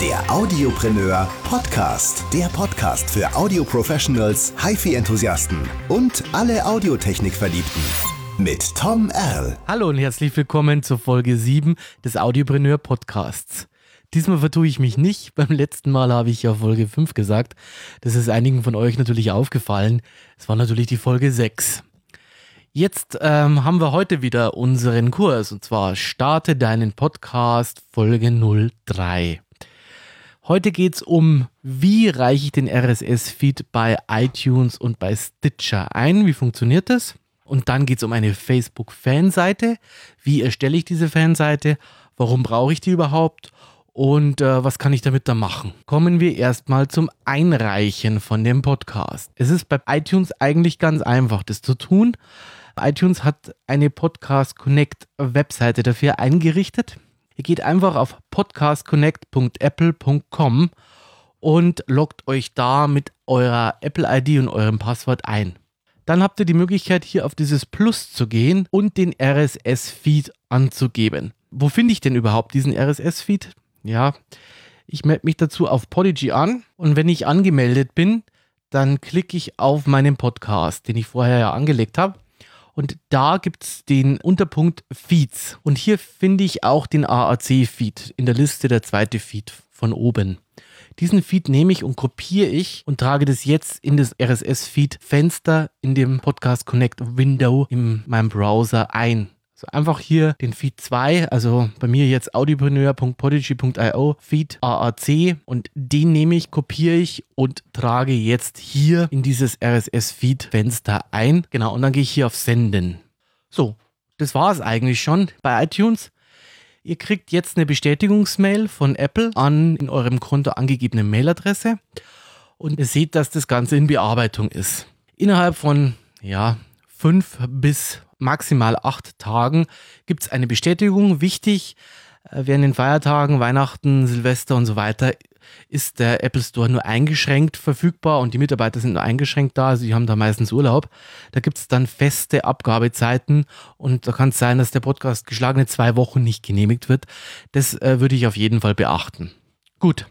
Der Audiopreneur Podcast. Der Podcast für Audio-Professionals, HiFi-Enthusiasten und alle Audiotechnik-Verliebten. Mit Tom Erl. Hallo und herzlich willkommen zur Folge 7 des Audiopreneur Podcasts. Diesmal vertue ich mich nicht. Beim letzten Mal habe ich ja Folge 5 gesagt. Das ist einigen von euch natürlich aufgefallen. Es war natürlich die Folge 6. Jetzt ähm, haben wir heute wieder unseren Kurs und zwar Starte deinen Podcast Folge 03. Heute geht es um, wie reiche ich den RSS-Feed bei iTunes und bei Stitcher ein, wie funktioniert das? Und dann geht es um eine Facebook-Fanseite, wie erstelle ich diese Fanseite, warum brauche ich die überhaupt und äh, was kann ich damit da machen? Kommen wir erstmal zum Einreichen von dem Podcast. Es ist bei iTunes eigentlich ganz einfach, das zu tun iTunes hat eine Podcast Connect Webseite dafür eingerichtet. Ihr geht einfach auf podcastconnect.apple.com und loggt euch da mit eurer Apple ID und eurem Passwort ein. Dann habt ihr die Möglichkeit hier auf dieses Plus zu gehen und den RSS-Feed anzugeben. Wo finde ich denn überhaupt diesen RSS-Feed? Ja, ich melde mich dazu auf Podigy an und wenn ich angemeldet bin, dann klicke ich auf meinen Podcast, den ich vorher ja angelegt habe. Und da gibt es den Unterpunkt Feeds. Und hier finde ich auch den AAC-Feed in der Liste, der zweite Feed von oben. Diesen Feed nehme ich und kopiere ich und trage das jetzt in das RSS-Feed-Fenster in dem Podcast Connect Window in meinem Browser ein. So einfach hier den Feed 2, also bei mir jetzt audiopreneur.podigy.io, Feed AAC und den nehme ich, kopiere ich und trage jetzt hier in dieses RSS-Feed-Fenster ein. Genau, und dann gehe ich hier auf Senden. So, das war es eigentlich schon bei iTunes. Ihr kriegt jetzt eine Bestätigungsmail von Apple an in eurem Konto angegebene Mailadresse und ihr seht, dass das Ganze in Bearbeitung ist. Innerhalb von, ja, fünf bis maximal acht Tagen gibt es eine Bestätigung. Wichtig, äh, während den Feiertagen, Weihnachten, Silvester und so weiter ist der Apple Store nur eingeschränkt verfügbar und die Mitarbeiter sind nur eingeschränkt da, also die haben da meistens Urlaub. Da gibt es dann feste Abgabezeiten und da kann es sein, dass der Podcast geschlagene zwei Wochen nicht genehmigt wird. Das äh, würde ich auf jeden Fall beachten. Gut.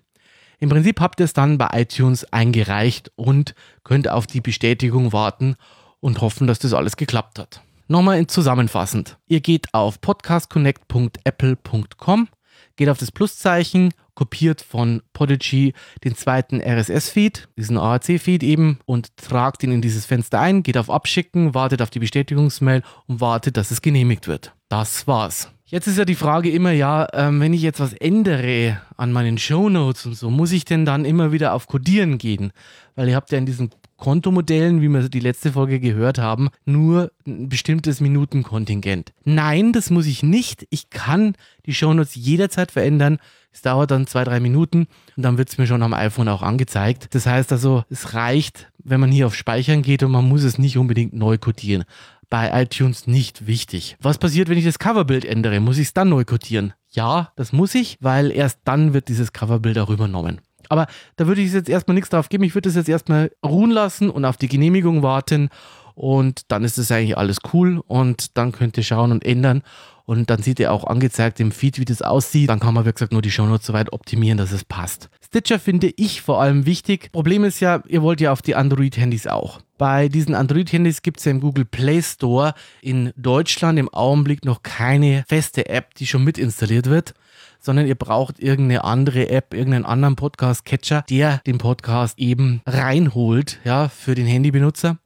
Im Prinzip habt ihr es dann bei iTunes eingereicht und könnt auf die Bestätigung warten und hoffen, dass das alles geklappt hat. Nochmal zusammenfassend. Ihr geht auf podcastconnect.apple.com, geht auf das Pluszeichen, kopiert von Podigy den zweiten RSS-Feed, diesen AAC-Feed eben, und tragt ihn in dieses Fenster ein, geht auf Abschicken, wartet auf die Bestätigungsmail und wartet, dass es genehmigt wird. Das war's. Jetzt ist ja die Frage immer, ja, ähm, wenn ich jetzt was ändere an meinen Shownotes und so, muss ich denn dann immer wieder auf Codieren gehen? Weil ihr habt ja in diesen Kontomodellen, wie wir die letzte Folge gehört haben, nur ein bestimmtes Minutenkontingent. Nein, das muss ich nicht. Ich kann die Shownotes jederzeit verändern. Es dauert dann zwei, drei Minuten und dann wird es mir schon am iPhone auch angezeigt. Das heißt also, es reicht, wenn man hier auf Speichern geht und man muss es nicht unbedingt neu codieren. Bei iTunes nicht wichtig. Was passiert, wenn ich das Coverbild ändere? Muss ich es dann neu codieren? Ja, das muss ich, weil erst dann wird dieses Coverbild auch übernommen. Aber da würde ich jetzt erstmal nichts drauf geben. Ich würde es jetzt erstmal ruhen lassen und auf die Genehmigung warten. Und dann ist es eigentlich alles cool. Und dann könnt ihr schauen und ändern. Und dann seht ihr auch angezeigt im Feed, wie das aussieht. Dann kann man, wie gesagt, nur die Shownotes so weit optimieren, dass es passt. Stitcher finde ich vor allem wichtig. Problem ist ja, ihr wollt ja auf die Android-Handys auch. Bei diesen Android-Handys gibt es ja im Google Play Store in Deutschland im Augenblick noch keine feste App, die schon mit installiert wird sondern ihr braucht irgendeine andere App, irgendeinen anderen Podcast-Catcher, der den Podcast eben reinholt, ja, für den Handybenutzer.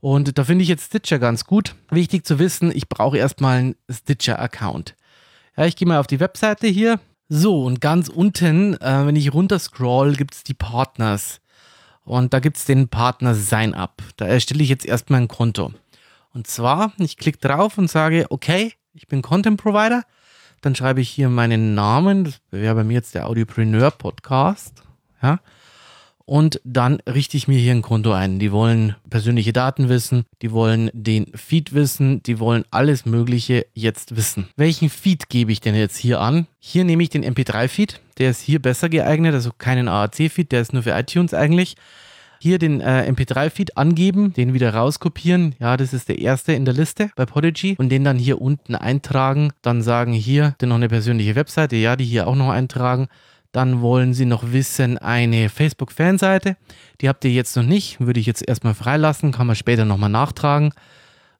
Und da finde ich jetzt Stitcher ganz gut. Wichtig zu wissen, ich brauche erstmal einen Stitcher-Account. Ja, ich gehe mal auf die Webseite hier. So, und ganz unten, äh, wenn ich runter scroll, gibt es die Partners. Und da gibt es den Partner Sign Up. Da erstelle ich jetzt erstmal ein Konto. Und zwar, ich klicke drauf und sage, okay, ich bin Content Provider dann schreibe ich hier meinen Namen. Das wäre bei mir jetzt der Audiopreneur Podcast. Ja. Und dann richte ich mir hier ein Konto ein. Die wollen persönliche Daten wissen, die wollen den Feed wissen, die wollen alles Mögliche jetzt wissen. Welchen Feed gebe ich denn jetzt hier an? Hier nehme ich den MP3-Feed, der ist hier besser geeignet, also keinen AAC-Feed, der ist nur für iTunes eigentlich hier den äh, MP3-Feed angeben, den wieder rauskopieren. Ja, das ist der erste in der Liste bei Podigy und den dann hier unten eintragen. Dann sagen hier, denn noch eine persönliche Webseite, ja, die hier auch noch eintragen. Dann wollen Sie noch wissen, eine Facebook-Fanseite. Die habt ihr jetzt noch nicht, würde ich jetzt erstmal freilassen, kann man später nochmal nachtragen.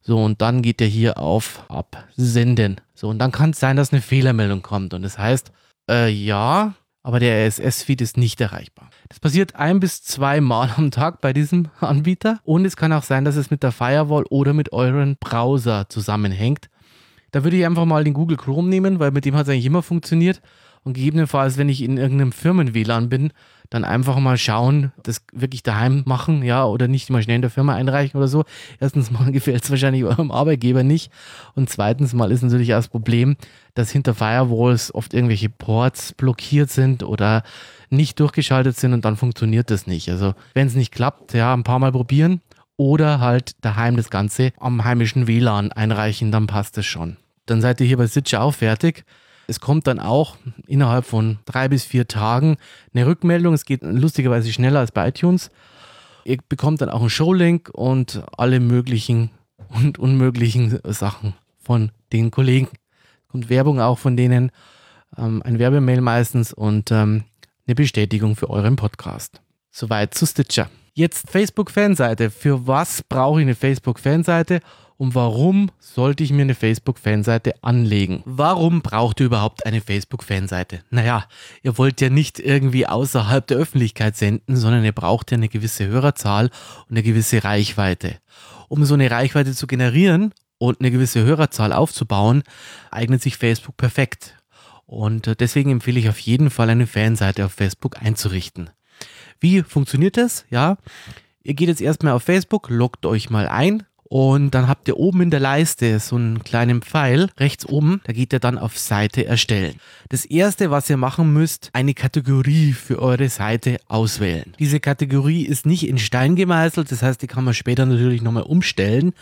So, und dann geht ihr hier auf Absenden. So, und dann kann es sein, dass eine Fehlermeldung kommt. Und das heißt, äh, ja, aber der RSS-Feed ist nicht erreichbar. Das passiert ein bis zwei Mal am Tag bei diesem Anbieter. Und es kann auch sein, dass es mit der Firewall oder mit euren Browser zusammenhängt. Da würde ich einfach mal den Google Chrome nehmen, weil mit dem hat es eigentlich immer funktioniert. Und gegebenenfalls, wenn ich in irgendeinem Firmen-WLAN bin, dann einfach mal schauen, das wirklich daheim machen, ja, oder nicht mal schnell in der Firma einreichen oder so. Erstens mal gefällt es wahrscheinlich eurem Arbeitgeber nicht. Und zweitens mal ist natürlich auch das Problem, dass hinter Firewalls oft irgendwelche Ports blockiert sind oder nicht durchgeschaltet sind und dann funktioniert das nicht. Also wenn es nicht klappt, ja, ein paar Mal probieren oder halt daheim das Ganze am heimischen WLAN einreichen, dann passt es schon. Dann seid ihr hier bei Sitcher auch fertig. Es kommt dann auch innerhalb von drei bis vier Tagen eine Rückmeldung. Es geht lustigerweise schneller als bei iTunes. Ihr bekommt dann auch einen Showlink und alle möglichen und unmöglichen Sachen von den Kollegen. Kommt Werbung auch von denen, ähm, ein Werbemail meistens und ähm, eine Bestätigung für euren Podcast. Soweit zu Stitcher. Jetzt Facebook-Fanseite. Für was brauche ich eine Facebook-Fanseite? Und warum sollte ich mir eine Facebook-Fanseite anlegen? Warum braucht ihr überhaupt eine Facebook-Fanseite? Naja, ihr wollt ja nicht irgendwie außerhalb der Öffentlichkeit senden, sondern ihr braucht ja eine gewisse Hörerzahl und eine gewisse Reichweite. Um so eine Reichweite zu generieren und eine gewisse Hörerzahl aufzubauen, eignet sich Facebook perfekt. Und äh, deswegen empfehle ich auf jeden Fall eine Fanseite auf Facebook einzurichten. Wie funktioniert das? Ja, ihr geht jetzt erstmal auf Facebook, loggt euch mal ein, und dann habt ihr oben in der Leiste so einen kleinen Pfeil, rechts oben, da geht ihr dann auf Seite erstellen. Das erste, was ihr machen müsst, eine Kategorie für eure Seite auswählen. Diese Kategorie ist nicht in Stein gemeißelt, das heißt, die kann man später natürlich nochmal umstellen.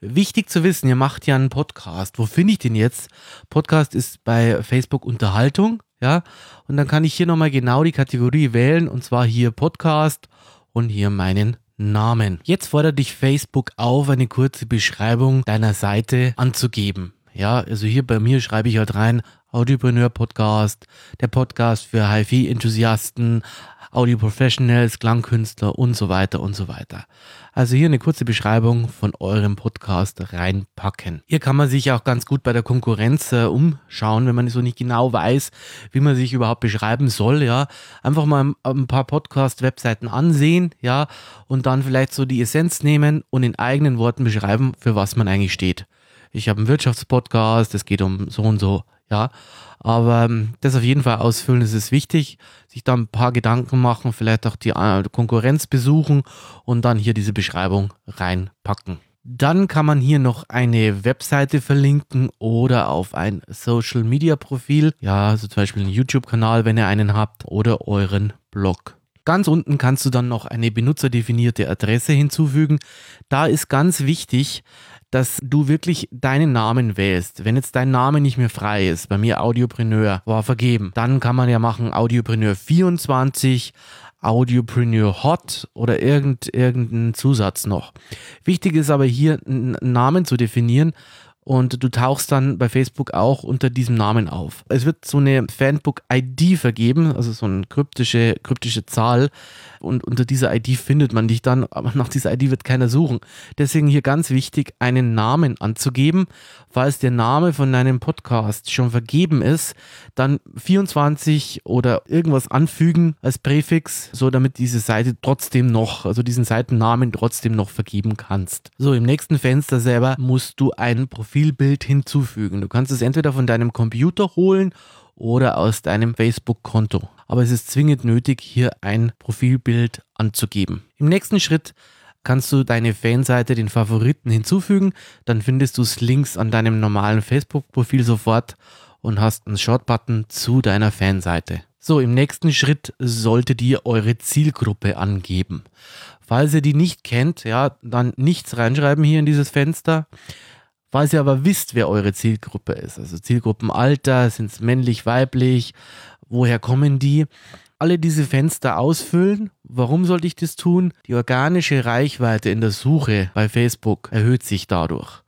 Wichtig zu wissen, ihr macht ja einen Podcast. Wo finde ich den jetzt? Podcast ist bei Facebook Unterhaltung, ja. Und dann kann ich hier nochmal genau die Kategorie wählen und zwar hier Podcast und hier meinen Namen. Jetzt fordert dich Facebook auf, eine kurze Beschreibung deiner Seite anzugeben. Ja, also hier bei mir schreibe ich halt rein Audiopreneur Podcast, der Podcast für HiFi-Enthusiasten, Audio-Professionals, Klangkünstler und so weiter und so weiter. Also hier eine kurze Beschreibung von eurem Podcast reinpacken. Hier kann man sich auch ganz gut bei der Konkurrenz äh, umschauen, wenn man so nicht genau weiß, wie man sich überhaupt beschreiben soll, ja. Einfach mal ein paar Podcast-Webseiten ansehen, ja, und dann vielleicht so die Essenz nehmen und in eigenen Worten beschreiben, für was man eigentlich steht. Ich habe einen Wirtschaftspodcast, es geht um so und so, ja. Aber ähm, das auf jeden Fall ausfüllen, das ist wichtig. Sich da ein paar Gedanken machen, vielleicht auch die äh, Konkurrenz besuchen und dann hier diese Beschreibung reinpacken. Dann kann man hier noch eine Webseite verlinken oder auf ein Social Media Profil. Ja, also zum Beispiel einen YouTube-Kanal, wenn ihr einen habt, oder euren Blog. Ganz unten kannst du dann noch eine benutzerdefinierte Adresse hinzufügen. Da ist ganz wichtig, dass du wirklich deinen Namen wählst. Wenn jetzt dein Name nicht mehr frei ist, bei mir Audiopreneur war vergeben, dann kann man ja machen Audiopreneur 24, Audiopreneur Hot oder irgend, irgendeinen Zusatz noch. Wichtig ist aber hier einen Namen zu definieren und du tauchst dann bei Facebook auch unter diesem Namen auf. Es wird so eine Fanbook-ID vergeben, also so eine kryptische, kryptische Zahl und unter dieser ID findet man dich dann, aber nach dieser ID wird keiner suchen. Deswegen hier ganz wichtig, einen Namen anzugeben. Falls der Name von deinem Podcast schon vergeben ist, dann 24 oder irgendwas anfügen als Präfix, so damit diese Seite trotzdem noch, also diesen Seitennamen trotzdem noch vergeben kannst. So, im nächsten Fenster selber musst du ein Profilbild hinzufügen. Du kannst es entweder von deinem Computer holen oder aus deinem Facebook-Konto. Aber es ist zwingend nötig, hier ein Profilbild anzugeben. Im nächsten Schritt kannst du deine Fanseite den Favoriten hinzufügen. Dann findest du es links an deinem normalen Facebook-Profil sofort und hast einen Short-Button zu deiner Fanseite. So, im nächsten Schritt solltet ihr eure Zielgruppe angeben. Falls ihr die nicht kennt, ja, dann nichts reinschreiben hier in dieses Fenster. Falls ihr aber wisst, wer eure Zielgruppe ist, also Zielgruppenalter, sind es männlich, weiblich, woher kommen die? Alle diese Fenster ausfüllen. Warum sollte ich das tun? Die organische Reichweite in der Suche bei Facebook erhöht sich dadurch.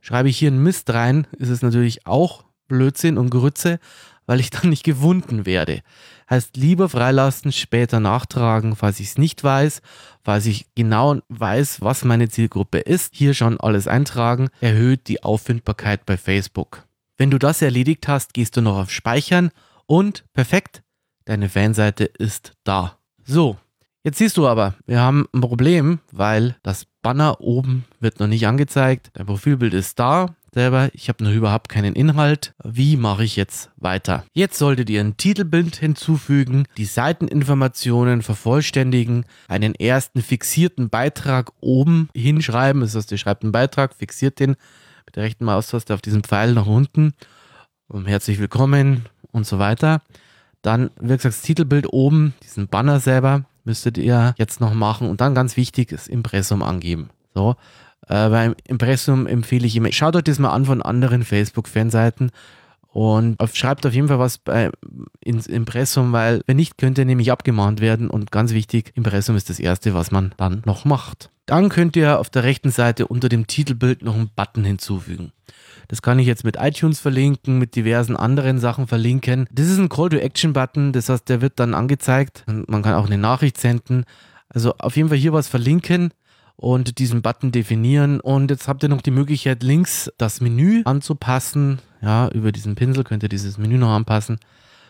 Schreibe ich hier einen Mist rein, ist es natürlich auch Blödsinn und Grütze, weil ich dann nicht gewunden werde. Heißt lieber freilassen, später nachtragen, falls ich es nicht weiß, falls ich genau weiß, was meine Zielgruppe ist. Hier schon alles eintragen, erhöht die Auffindbarkeit bei Facebook. Wenn du das erledigt hast, gehst du noch auf Speichern und perfekt, deine Fanseite ist da. So, jetzt siehst du aber, wir haben ein Problem, weil das Banner oben wird noch nicht angezeigt. Dein Profilbild ist da, selber, ich habe noch überhaupt keinen Inhalt. Wie mache ich jetzt weiter? Jetzt solltet ihr ein Titelbild hinzufügen, die Seiteninformationen vervollständigen, einen ersten fixierten Beitrag oben hinschreiben. Das heißt, ihr schreibt einen Beitrag, fixiert den mit der rechten Maustaste auf diesem Pfeil nach unten. Und herzlich willkommen und so weiter. Dann, wie gesagt, das Titelbild oben, diesen Banner selber, müsstet ihr jetzt noch machen und dann ganz wichtig, das Impressum angeben. So, äh, beim Impressum empfehle ich immer, schaut euch das mal an von anderen Facebook-Fanseiten und schreibt auf jeden Fall was bei, ins Impressum, weil wenn nicht, könnt ihr nämlich abgemahnt werden und ganz wichtig, Impressum ist das erste, was man dann noch macht. Dann könnt ihr auf der rechten Seite unter dem Titelbild noch einen Button hinzufügen. Das kann ich jetzt mit iTunes verlinken, mit diversen anderen Sachen verlinken. Das ist ein Call-to-Action-Button, das heißt, der wird dann angezeigt. Man kann auch eine Nachricht senden. Also auf jeden Fall hier was verlinken und diesen Button definieren. Und jetzt habt ihr noch die Möglichkeit, links das Menü anzupassen. Ja, über diesen Pinsel könnt ihr dieses Menü noch anpassen.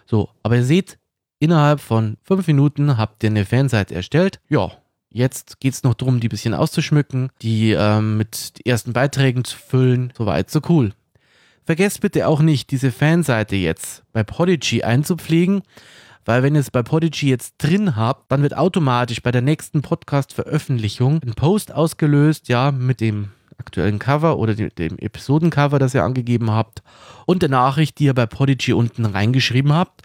So, aber ihr seht, innerhalb von fünf Minuten habt ihr eine Fanseite erstellt. Ja, jetzt geht es noch darum, die ein bisschen auszuschmücken, die ähm, mit ersten Beiträgen zu füllen. Soweit, so cool. Vergesst bitte auch nicht, diese Fanseite jetzt bei Podigy einzupflegen. Weil wenn ihr es bei Podigy jetzt drin habt, dann wird automatisch bei der nächsten Podcast-Veröffentlichung ein Post ausgelöst, ja, mit dem aktuellen Cover oder dem, Episodencover, das ihr angegeben habt und der Nachricht, die ihr bei Podigy unten reingeschrieben habt.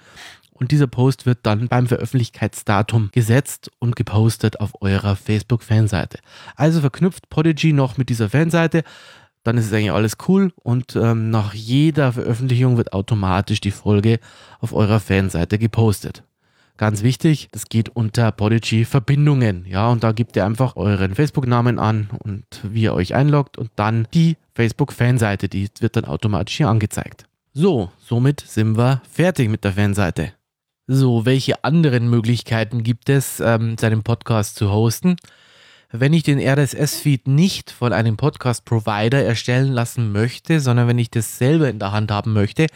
Und dieser Post wird dann beim Veröffentlichkeitsdatum gesetzt und gepostet auf eurer Facebook-Fanseite. Also verknüpft Podigy noch mit dieser Fanseite dann ist es eigentlich alles cool und ähm, nach jeder Veröffentlichung wird automatisch die Folge auf eurer Fanseite gepostet. Ganz wichtig, das geht unter Podigy Verbindungen, ja, und da gebt ihr einfach euren Facebook-Namen an und wie ihr euch einloggt und dann die Facebook-Fanseite, die wird dann automatisch hier angezeigt. So, somit sind wir fertig mit der Fanseite. So, welche anderen Möglichkeiten gibt es, ähm, seinen Podcast zu hosten? Wenn ich den RSS-Feed nicht von einem Podcast-Provider erstellen lassen möchte, sondern wenn ich das selber in der Hand haben möchte,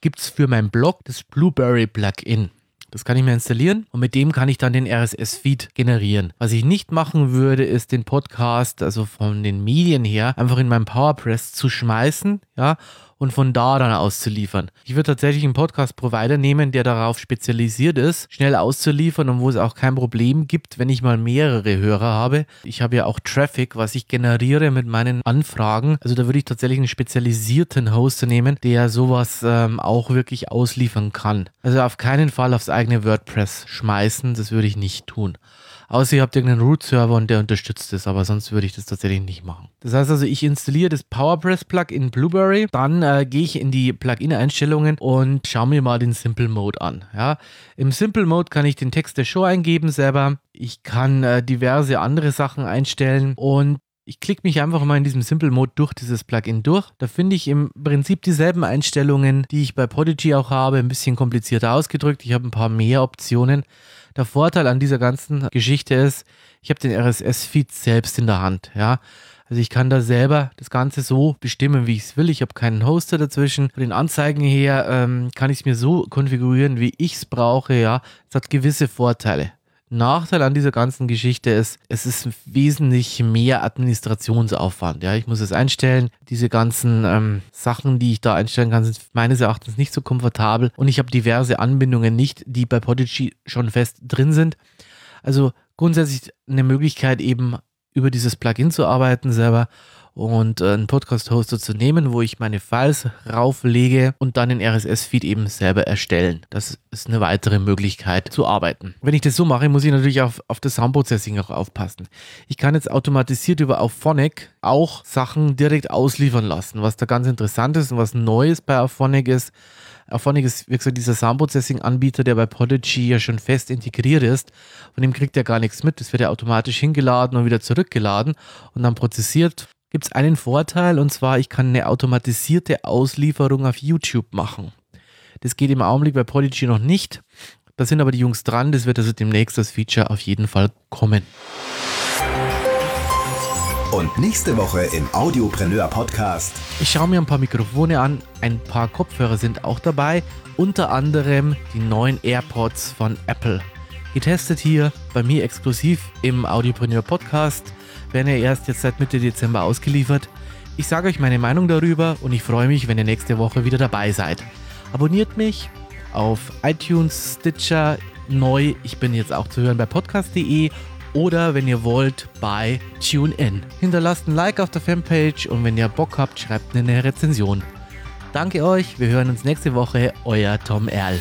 gibt es für meinen Blog das Blueberry-Plugin. Das kann ich mir installieren und mit dem kann ich dann den RSS-Feed generieren. Was ich nicht machen würde, ist den Podcast, also von den Medien her, einfach in meinem PowerPress zu schmeißen, ja, und von da dann auszuliefern. Ich würde tatsächlich einen Podcast-Provider nehmen, der darauf spezialisiert ist, schnell auszuliefern und wo es auch kein Problem gibt, wenn ich mal mehrere Hörer habe. Ich habe ja auch Traffic, was ich generiere mit meinen Anfragen. Also da würde ich tatsächlich einen spezialisierten Hoster nehmen, der sowas ähm, auch wirklich ausliefern kann. Also auf keinen Fall aufs eigene WordPress schmeißen, das würde ich nicht tun. Außer ihr habt irgendeinen Root-Server und der unterstützt es, aber sonst würde ich das tatsächlich nicht machen. Das heißt also, ich installiere das PowerPress-Plugin in Blueberry, dann äh, gehe ich in die Plugin-Einstellungen und schaue mir mal den Simple Mode an. Ja? Im Simple Mode kann ich den Text der Show eingeben selber. Ich kann äh, diverse andere Sachen einstellen und ich klicke mich einfach mal in diesem Simple Mode durch dieses Plugin durch. Da finde ich im Prinzip dieselben Einstellungen, die ich bei Podigy auch habe, ein bisschen komplizierter ausgedrückt. Ich habe ein paar mehr Optionen. Der Vorteil an dieser ganzen Geschichte ist, ich habe den RSS-Feed selbst in der Hand. Ja, also ich kann da selber das Ganze so bestimmen, wie ich es will. Ich habe keinen Hoster dazwischen. Von den Anzeigen her ähm, kann ich es mir so konfigurieren, wie ich es brauche. Ja, es hat gewisse Vorteile. Nachteil an dieser ganzen Geschichte ist, es ist wesentlich mehr Administrationsaufwand. Ja, ich muss es einstellen. Diese ganzen ähm, Sachen, die ich da einstellen kann, sind meines Erachtens nicht so komfortabel und ich habe diverse Anbindungen nicht, die bei Podigy schon fest drin sind. Also grundsätzlich eine Möglichkeit eben über dieses Plugin zu arbeiten selber und äh, einen Podcast-Hoster zu nehmen, wo ich meine Files rauflege und dann den RSS-Feed eben selber erstellen. Das ist eine weitere Möglichkeit zu arbeiten. Wenn ich das so mache, muss ich natürlich auf, auf das Soundprocessing auch aufpassen. Ich kann jetzt automatisiert über Auphonic auch Sachen direkt ausliefern lassen. Was da ganz interessant ist und was Neues bei Auphonic ist, Auphonic ist, wie gesagt, dieser Soundprocessing-Anbieter, der bei Podigy ja schon fest integriert ist. Von dem kriegt er gar nichts mit. Das wird ja automatisch hingeladen und wieder zurückgeladen und dann prozessiert gibt es einen Vorteil und zwar, ich kann eine automatisierte Auslieferung auf YouTube machen. Das geht im Augenblick bei Prodigy noch nicht. Da sind aber die Jungs dran. Das wird also demnächst das Feature auf jeden Fall kommen. Und nächste Woche im Audiopreneur Podcast. Ich schaue mir ein paar Mikrofone an, ein paar Kopfhörer sind auch dabei, unter anderem die neuen AirPods von Apple. Getestet hier bei mir exklusiv im Audiopreneur Podcast, werden ja erst jetzt seit Mitte Dezember ausgeliefert. Ich sage euch meine Meinung darüber und ich freue mich, wenn ihr nächste Woche wieder dabei seid. Abonniert mich auf iTunes, Stitcher, neu. Ich bin jetzt auch zu hören bei podcast.de oder wenn ihr wollt bei TuneIn. Hinterlasst ein Like auf der Fanpage und wenn ihr Bock habt, schreibt eine Rezension. Danke euch, wir hören uns nächste Woche, euer Tom Erl.